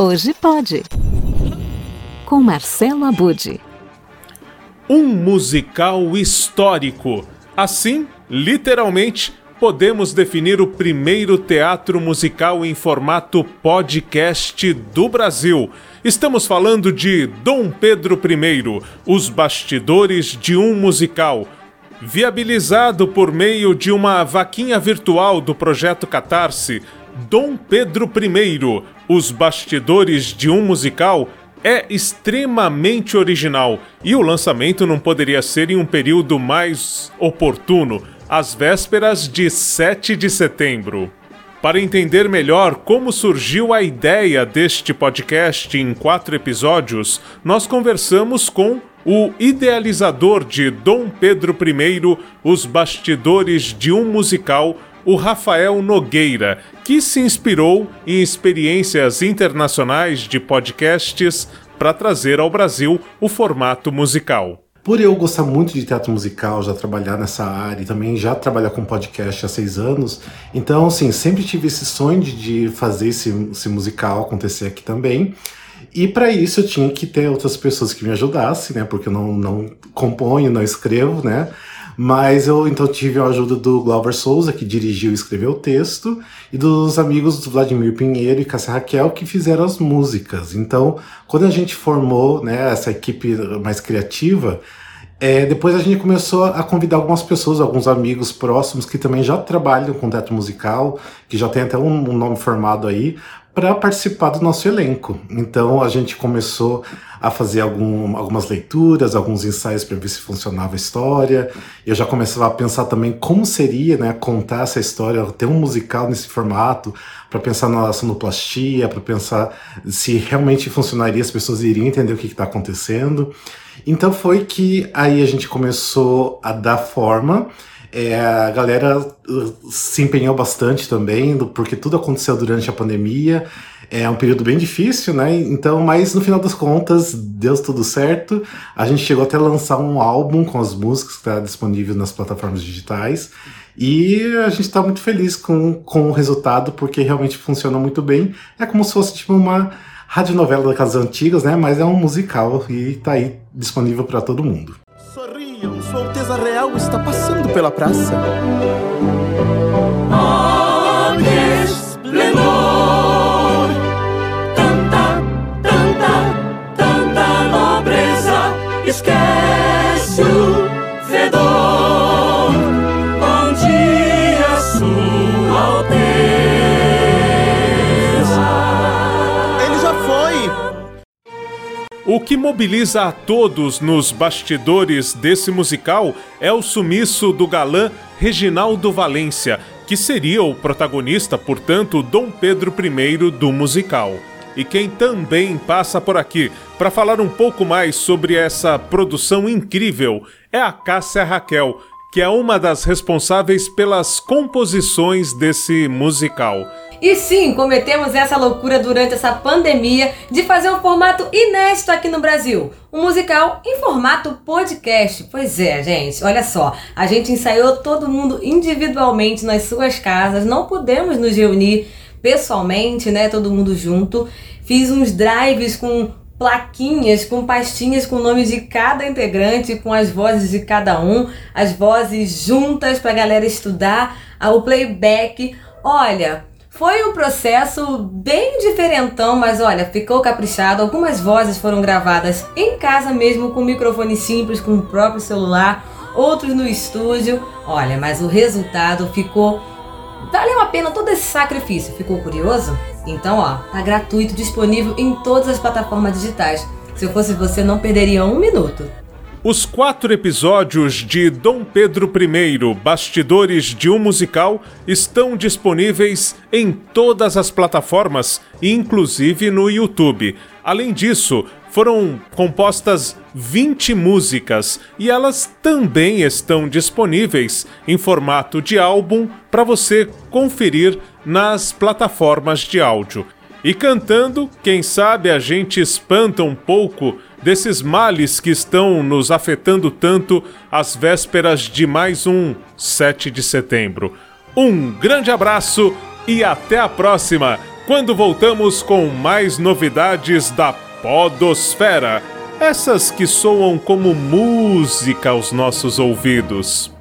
Hoje pode. Com Marcelo Abude. Um musical histórico. Assim, literalmente, podemos definir o primeiro teatro musical em formato podcast do Brasil. Estamos falando de Dom Pedro I, Os Bastidores de um Musical. Viabilizado por meio de uma vaquinha virtual do projeto Catarse, Dom Pedro I, Os Bastidores de um Musical é extremamente original e o lançamento não poderia ser em um período mais oportuno, às vésperas de 7 de setembro. Para entender melhor como surgiu a ideia deste podcast em quatro episódios, nós conversamos com o idealizador de Dom Pedro I, Os Bastidores de um Musical, o Rafael Nogueira, que se inspirou em experiências internacionais de podcasts para trazer ao Brasil o formato musical. Por eu gostar muito de teatro musical, já trabalhar nessa área e também já trabalhar com podcast há seis anos, então, assim, sempre tive esse sonho de fazer esse, esse musical acontecer aqui também. E para isso eu tinha que ter outras pessoas que me ajudassem, né? Porque eu não, não componho, não escrevo, né? Mas eu então tive a ajuda do Glauber Souza, que dirigiu e escreveu o texto, e dos amigos do Vladimir Pinheiro e Cássia Raquel, que fizeram as músicas. Então, quando a gente formou né, essa equipe mais criativa, é, depois a gente começou a convidar algumas pessoas, alguns amigos próximos que também já trabalham com teatro musical, que já tem até um, um nome formado aí, para participar do nosso elenco. Então a gente começou a fazer algum, algumas leituras, alguns ensaios para ver se funcionava a história. Eu já começava a pensar também como seria né, contar essa história, ter um musical nesse formato, para pensar na sonoplastia, para pensar se realmente funcionaria, as pessoas iriam entender o que está acontecendo. Então foi que aí a gente começou a dar forma. É, a galera uh, se empenhou bastante também, porque tudo aconteceu durante a pandemia. É um período bem difícil, né? Então, mas no final das contas, deu tudo certo. A gente chegou até a lançar um álbum com as músicas que está disponível nas plataformas digitais. E a gente está muito feliz com, com o resultado, porque realmente funciona muito bem. É como se fosse tipo uma radionovela daquelas antigas, né? Mas é um musical e está aí disponível para todo mundo. Sua Alteza Real está passando pela praça. Oh, O que mobiliza a todos nos bastidores desse musical é o sumiço do galã Reginaldo Valência, que seria o protagonista, portanto, Dom Pedro I do musical. E quem também passa por aqui para falar um pouco mais sobre essa produção incrível é a Cássia Raquel, que é uma das responsáveis pelas composições desse musical. E sim, cometemos essa loucura durante essa pandemia de fazer um formato inédito aqui no Brasil. Um musical em formato podcast. Pois é, gente, olha só. A gente ensaiou todo mundo individualmente nas suas casas, não pudemos nos reunir pessoalmente, né? Todo mundo junto. Fiz uns drives com plaquinhas com pastinhas com o nome de cada integrante, com as vozes de cada um, as vozes juntas para a galera estudar, o playback. Olha, foi um processo bem diferentão, mas olha, ficou caprichado. Algumas vozes foram gravadas em casa mesmo, com microfone simples, com o próprio celular, outros no estúdio. Olha, mas o resultado ficou. Valeu a pena todo esse sacrifício. Ficou curioso? Então, ó, tá gratuito, disponível em todas as plataformas digitais. Se eu fosse você, não perderia um minuto. Os quatro episódios de Dom Pedro I, Bastidores de um Musical, estão disponíveis em todas as plataformas, inclusive no YouTube. Além disso, foram compostas 20 músicas e elas também estão disponíveis em formato de álbum para você conferir nas plataformas de áudio. E cantando, quem sabe a gente espanta um pouco desses males que estão nos afetando tanto às vésperas de mais um 7 de setembro. Um grande abraço e até a próxima! quando voltamos com mais novidades da Podosfera, essas que soam como música aos nossos ouvidos.